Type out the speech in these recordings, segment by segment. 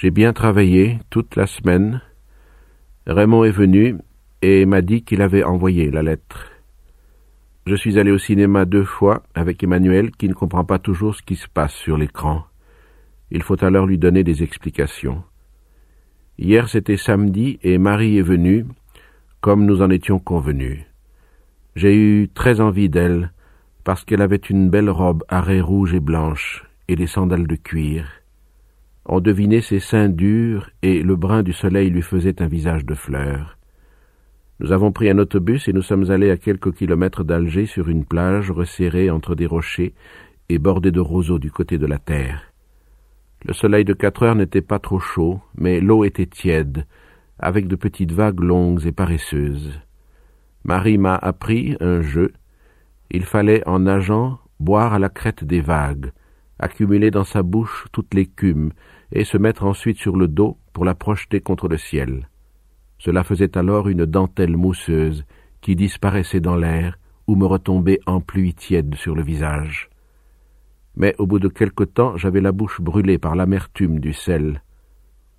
J'ai bien travaillé toute la semaine. Raymond est venu et m'a dit qu'il avait envoyé la lettre. Je suis allé au cinéma deux fois avec Emmanuel qui ne comprend pas toujours ce qui se passe sur l'écran. Il faut alors lui donner des explications. Hier c'était samedi et Marie est venue, comme nous en étions convenus. J'ai eu très envie d'elle, parce qu'elle avait une belle robe à raies rouges et blanches et des sandales de cuir. On devinait ses seins durs et le brin du soleil lui faisait un visage de fleurs. Nous avons pris un autobus et nous sommes allés à quelques kilomètres d'Alger sur une plage resserrée entre des rochers et bordée de roseaux du côté de la terre. Le soleil de quatre heures n'était pas trop chaud, mais l'eau était tiède, avec de petites vagues longues et paresseuses. Marie m'a appris un jeu. Il fallait, en nageant, boire à la crête des vagues, accumuler dans sa bouche toute l'écume, et se mettre ensuite sur le dos pour la projeter contre le ciel. Cela faisait alors une dentelle mousseuse qui disparaissait dans l'air ou me retombait en pluie tiède sur le visage mais au bout de quelque temps j'avais la bouche brûlée par l'amertume du sel.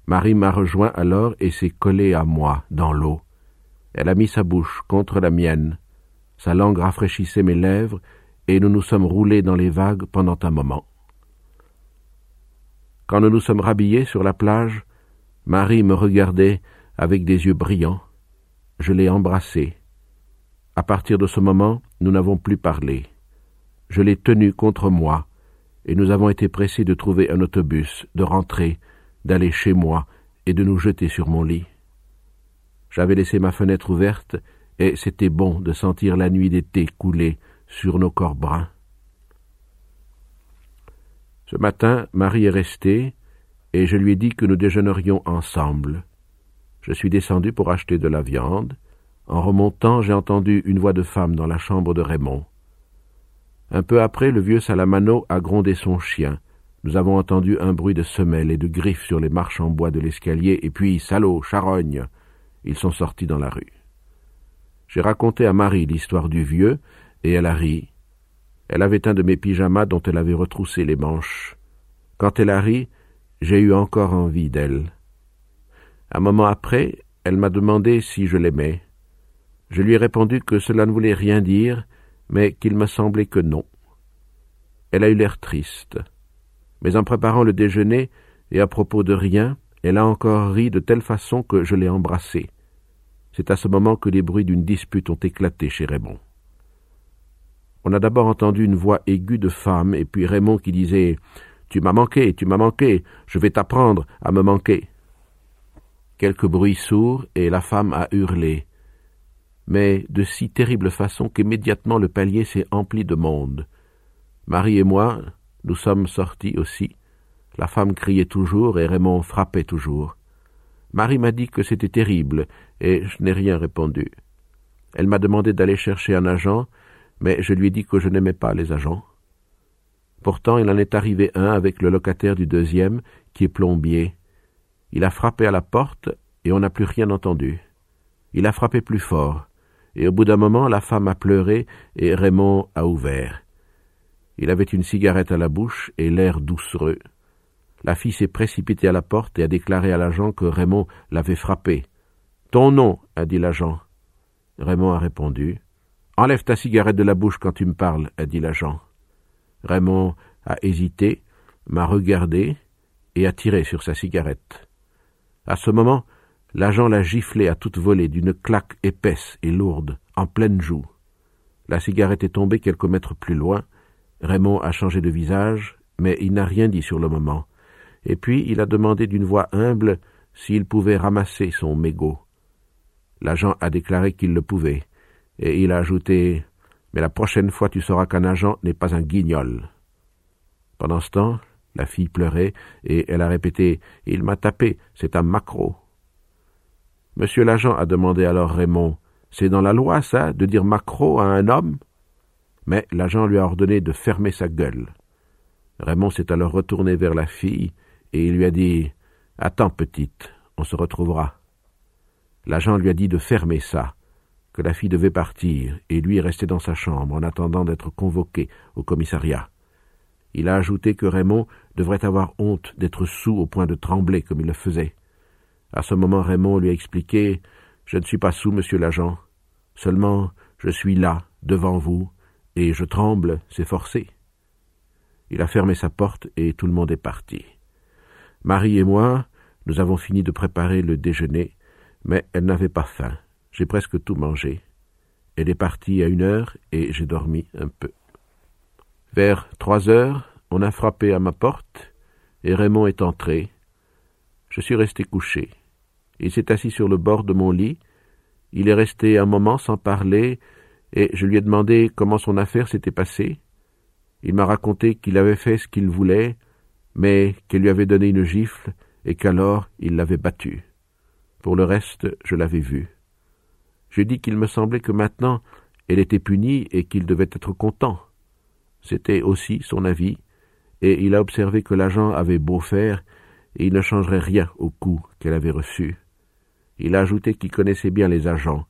Marie m'a rejoint alors et s'est collée à moi dans l'eau. Elle a mis sa bouche contre la mienne. Sa langue rafraîchissait mes lèvres, et nous nous sommes roulés dans les vagues pendant un moment. Quand nous nous sommes rhabillés sur la plage, Marie me regardait avec des yeux brillants. Je l'ai embrassée. À partir de ce moment, nous n'avons plus parlé. Je l'ai tenue contre moi, et nous avons été pressés de trouver un autobus, de rentrer, d'aller chez moi et de nous jeter sur mon lit. J'avais laissé ma fenêtre ouverte, et c'était bon de sentir la nuit d'été couler sur nos corps bruns. Ce matin, Marie est restée, et je lui ai dit que nous déjeunerions ensemble. Je suis descendu pour acheter de la viande. En remontant, j'ai entendu une voix de femme dans la chambre de Raymond. Un peu après, le vieux Salamano a grondé son chien. Nous avons entendu un bruit de semelles et de griffes sur les marches en bois de l'escalier, et puis, salaud, charogne, ils sont sortis dans la rue. J'ai raconté à Marie l'histoire du vieux, et elle a ri. Elle avait un de mes pyjamas dont elle avait retroussé les manches. Quand elle a ri, j'ai eu encore envie d'elle. Un moment après, elle m'a demandé si je l'aimais. Je lui ai répondu que cela ne voulait rien dire, mais qu'il me semblait que non. Elle a eu l'air triste. Mais en préparant le déjeuner, et à propos de rien, elle a encore ri de telle façon que je l'ai embrassée. C'est à ce moment que les bruits d'une dispute ont éclaté chez Raymond. On a d'abord entendu une voix aiguë de femme, et puis Raymond qui disait Tu m'as manqué, tu m'as manqué, je vais t'apprendre à me manquer. Quelques bruits sourds, et la femme a hurlé mais de si terrible façon qu'immédiatement le palier s'est empli de monde. Marie et moi, nous sommes sortis aussi. La femme criait toujours et Raymond frappait toujours. Marie m'a dit que c'était terrible, et je n'ai rien répondu. Elle m'a demandé d'aller chercher un agent, mais je lui ai dit que je n'aimais pas les agents. Pourtant il en est arrivé un avec le locataire du deuxième, qui est plombier. Il a frappé à la porte, et on n'a plus rien entendu. Il a frappé plus fort et au bout d'un moment la femme a pleuré et Raymond a ouvert. Il avait une cigarette à la bouche et l'air doucereux. La fille s'est précipitée à la porte et a déclaré à l'agent que Raymond l'avait frappé. Ton nom, a dit l'agent. Raymond a répondu. Enlève ta cigarette de la bouche quand tu me parles, a dit l'agent. Raymond a hésité, m'a regardé et a tiré sur sa cigarette. À ce moment, L'agent l'a giflé à toute volée d'une claque épaisse et lourde, en pleine joue. La cigarette est tombée quelques mètres plus loin. Raymond a changé de visage, mais il n'a rien dit sur le moment. Et puis il a demandé d'une voix humble s'il pouvait ramasser son mégot. L'agent a déclaré qu'il le pouvait, et il a ajouté Mais la prochaine fois tu sauras qu'un agent n'est pas un guignol. Pendant ce temps, la fille pleurait, et elle a répété Il m'a tapé, c'est un macro. Monsieur l'agent a demandé alors Raymond. C'est dans la loi, ça, de dire macro à un homme? Mais l'agent lui a ordonné de fermer sa gueule. Raymond s'est alors retourné vers la fille et il lui a dit Attends, petite, on se retrouvera. L'agent lui a dit de fermer ça. Que la fille devait partir et lui rester dans sa chambre en attendant d'être convoqué au commissariat. Il a ajouté que Raymond devrait avoir honte d'être sous au point de trembler comme il le faisait. À ce moment, Raymond lui a expliqué Je ne suis pas sous, monsieur l'agent. Seulement, je suis là, devant vous, et je tremble, c'est forcé. Il a fermé sa porte et tout le monde est parti. Marie et moi, nous avons fini de préparer le déjeuner, mais elle n'avait pas faim. J'ai presque tout mangé. Elle est partie à une heure et j'ai dormi un peu. Vers trois heures, on a frappé à ma porte et Raymond est entré. Je suis resté couché. Il s'est assis sur le bord de mon lit. Il est resté un moment sans parler et je lui ai demandé comment son affaire s'était passée. Il m'a raconté qu'il avait fait ce qu'il voulait, mais qu'elle lui avait donné une gifle et qu'alors il l'avait battu. Pour le reste, je l'avais vu. Je dis qu'il me semblait que maintenant elle était punie et qu'il devait être content. C'était aussi son avis, et il a observé que l'agent avait beau faire, et il ne changerait rien au coup qu'elle avait reçu. Il a ajouté qu'il connaissait bien les agents,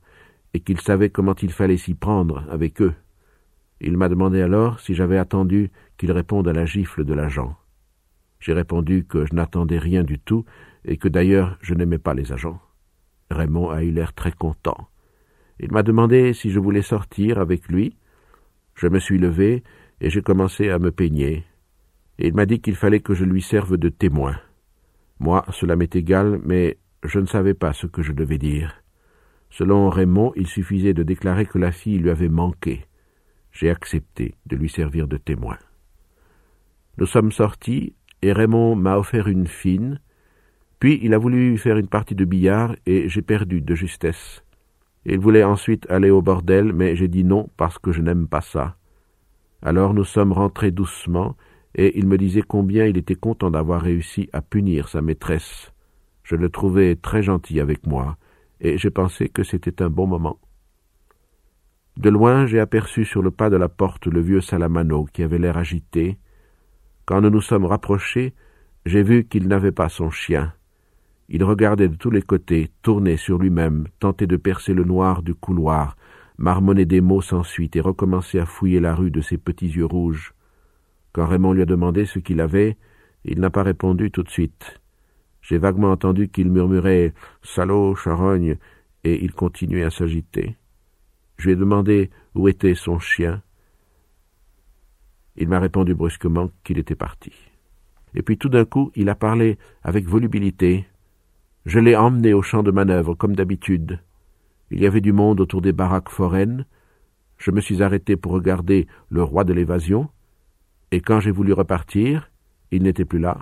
et qu'il savait comment il fallait s'y prendre avec eux. Il m'a demandé alors si j'avais attendu qu'il réponde à la gifle de l'agent. J'ai répondu que je n'attendais rien du tout, et que d'ailleurs je n'aimais pas les agents. Raymond a eu l'air très content. Il m'a demandé si je voulais sortir avec lui. Je me suis levé et j'ai commencé à me peigner. Et il m'a dit qu'il fallait que je lui serve de témoin. Moi, cela m'est égal, mais je ne savais pas ce que je devais dire. Selon Raymond, il suffisait de déclarer que la fille lui avait manqué. J'ai accepté de lui servir de témoin. Nous sommes sortis, et Raymond m'a offert une fine, puis il a voulu faire une partie de billard, et j'ai perdu de justesse. Il voulait ensuite aller au bordel, mais j'ai dit non parce que je n'aime pas ça. Alors nous sommes rentrés doucement, et il me disait combien il était content d'avoir réussi à punir sa maîtresse. Je le trouvais très gentil avec moi, et j'ai pensé que c'était un bon moment. De loin, j'ai aperçu sur le pas de la porte le vieux Salamano qui avait l'air agité. Quand nous nous sommes rapprochés, j'ai vu qu'il n'avait pas son chien. Il regardait de tous les côtés, tournait sur lui-même, tentait de percer le noir du couloir, marmonnait des mots sans suite et recommençait à fouiller la rue de ses petits yeux rouges. Quand Raymond lui a demandé ce qu'il avait, il n'a pas répondu tout de suite. J'ai vaguement entendu qu'il murmurait Salaud, charogne, et il continuait à s'agiter. Je lui ai demandé où était son chien. Il m'a répondu brusquement qu'il était parti. Et puis tout d'un coup, il a parlé avec volubilité. Je l'ai emmené au champ de manœuvre, comme d'habitude. Il y avait du monde autour des baraques foraines. Je me suis arrêté pour regarder le roi de l'évasion, et quand j'ai voulu repartir, il n'était plus là.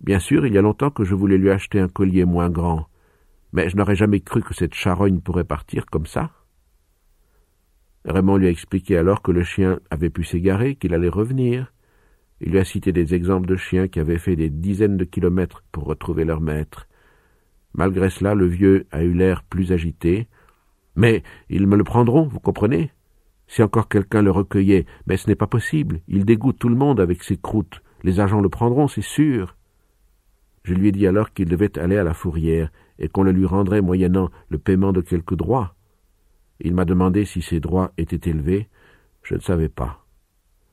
Bien sûr, il y a longtemps que je voulais lui acheter un collier moins grand, mais je n'aurais jamais cru que cette charogne pourrait partir comme ça. Raymond lui a expliqué alors que le chien avait pu s'égarer, qu'il allait revenir. Il lui a cité des exemples de chiens qui avaient fait des dizaines de kilomètres pour retrouver leur maître, Malgré cela, le vieux a eu l'air plus agité. Mais ils me le prendront, vous comprenez? Si encore quelqu'un le recueillait, mais ce n'est pas possible. Il dégoûte tout le monde avec ses croûtes. Les agents le prendront, c'est sûr. Je lui ai dit alors qu'il devait aller à la fourrière et qu'on le lui rendrait moyennant le paiement de quelques droits. Il m'a demandé si ces droits étaient élevés. Je ne savais pas.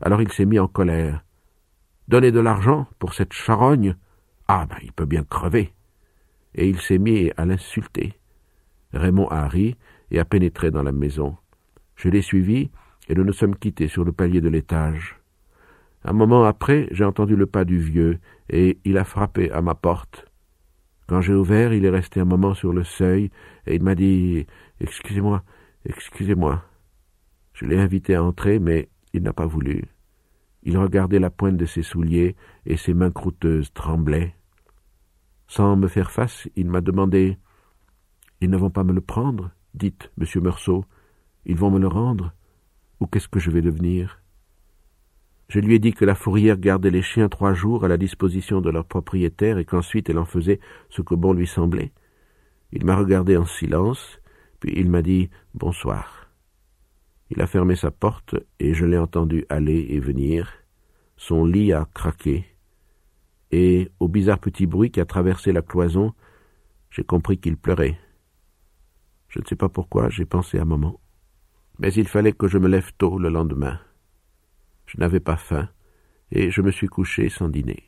Alors il s'est mis en colère. Donner de l'argent pour cette charogne Ah ben il peut bien crever et il s'est mis à l'insulter. Raymond a ri et a pénétré dans la maison. Je l'ai suivi, et nous nous sommes quittés sur le palier de l'étage. Un moment après, j'ai entendu le pas du vieux, et il a frappé à ma porte. Quand j'ai ouvert, il est resté un moment sur le seuil, et il m'a dit Excusez-moi, excusez-moi. Je l'ai invité à entrer, mais il n'a pas voulu. Il regardait la pointe de ses souliers, et ses mains croûteuses tremblaient. Sans me faire face, il m'a demandé Ils ne vont pas me le prendre Dites, monsieur Meursault, ils vont me le rendre Ou qu'est-ce que je vais devenir? Je lui ai dit que la fourrière gardait les chiens trois jours à la disposition de leur propriétaire et qu'ensuite elle en faisait ce que bon lui semblait. Il m'a regardé en silence, puis il m'a dit Bonsoir. Il a fermé sa porte et je l'ai entendu aller et venir. Son lit a craqué et, au bizarre petit bruit qui a traversé la cloison, j'ai compris qu'il pleurait. Je ne sais pas pourquoi, j'ai pensé à maman. Mais il fallait que je me lève tôt le lendemain. Je n'avais pas faim, et je me suis couché sans dîner.